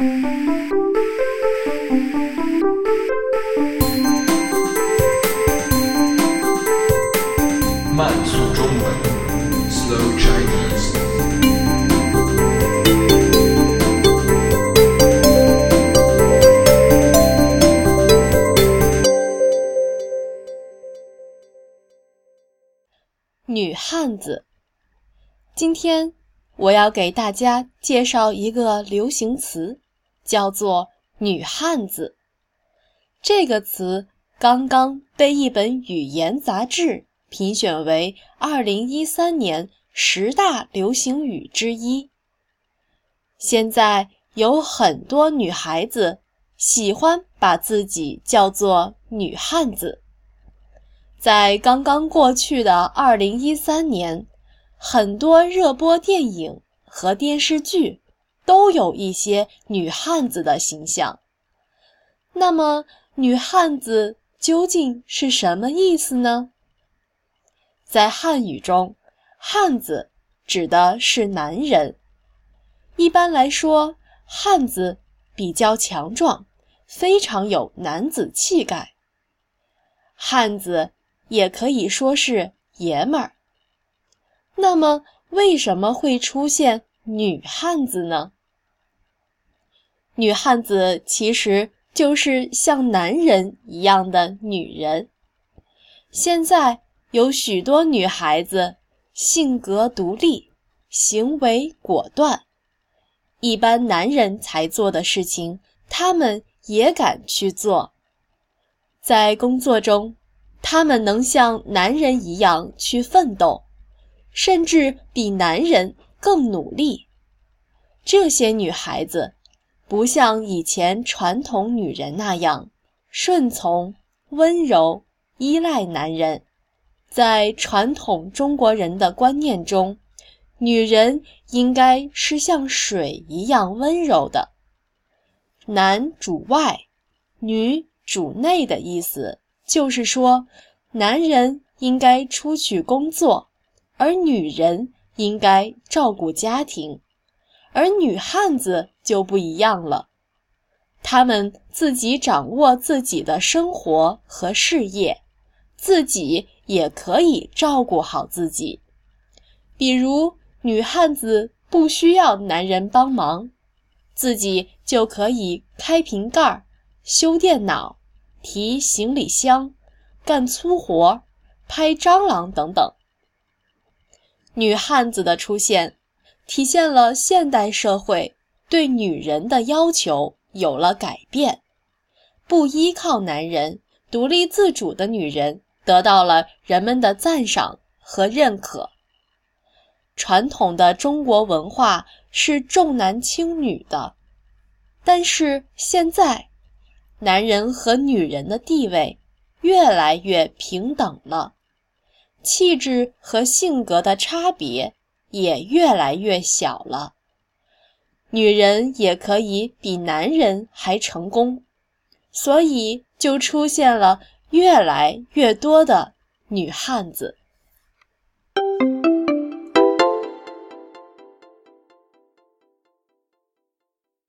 慢速中文，Slow Chinese。女汉子。今天我要给大家介绍一个流行词，叫做“女汉子”。这个词刚刚被一本语言杂志评选为2013年十大流行语之一。现在有很多女孩子喜欢把自己叫做“女汉子”。在刚刚过去的2013年，很多热播电影和电视剧都有一些女汉子的形象。那么，女汉子究竟是什么意思呢？在汉语中，“汉子”指的是男人。一般来说，汉子比较强壮，非常有男子气概。汉子。也可以说是爷们儿。那么，为什么会出现女汉子呢？女汉子其实就是像男人一样的女人。现在有许多女孩子性格独立，行为果断，一般男人才做的事情，她们也敢去做。在工作中。她们能像男人一样去奋斗，甚至比男人更努力。这些女孩子不像以前传统女人那样顺从、温柔、依赖男人。在传统中国人的观念中，女人应该是像水一样温柔的，男主外，女主内的意思。就是说，男人应该出去工作，而女人应该照顾家庭，而女汉子就不一样了，她们自己掌握自己的生活和事业，自己也可以照顾好自己。比如，女汉子不需要男人帮忙，自己就可以开瓶盖、修电脑。提行李箱、干粗活、拍蟑螂等等。女汉子的出现，体现了现代社会对女人的要求有了改变。不依靠男人、独立自主的女人得到了人们的赞赏和认可。传统的中国文化是重男轻女的，但是现在。男人和女人的地位越来越平等了，气质和性格的差别也越来越小了。女人也可以比男人还成功，所以就出现了越来越多的女汉子。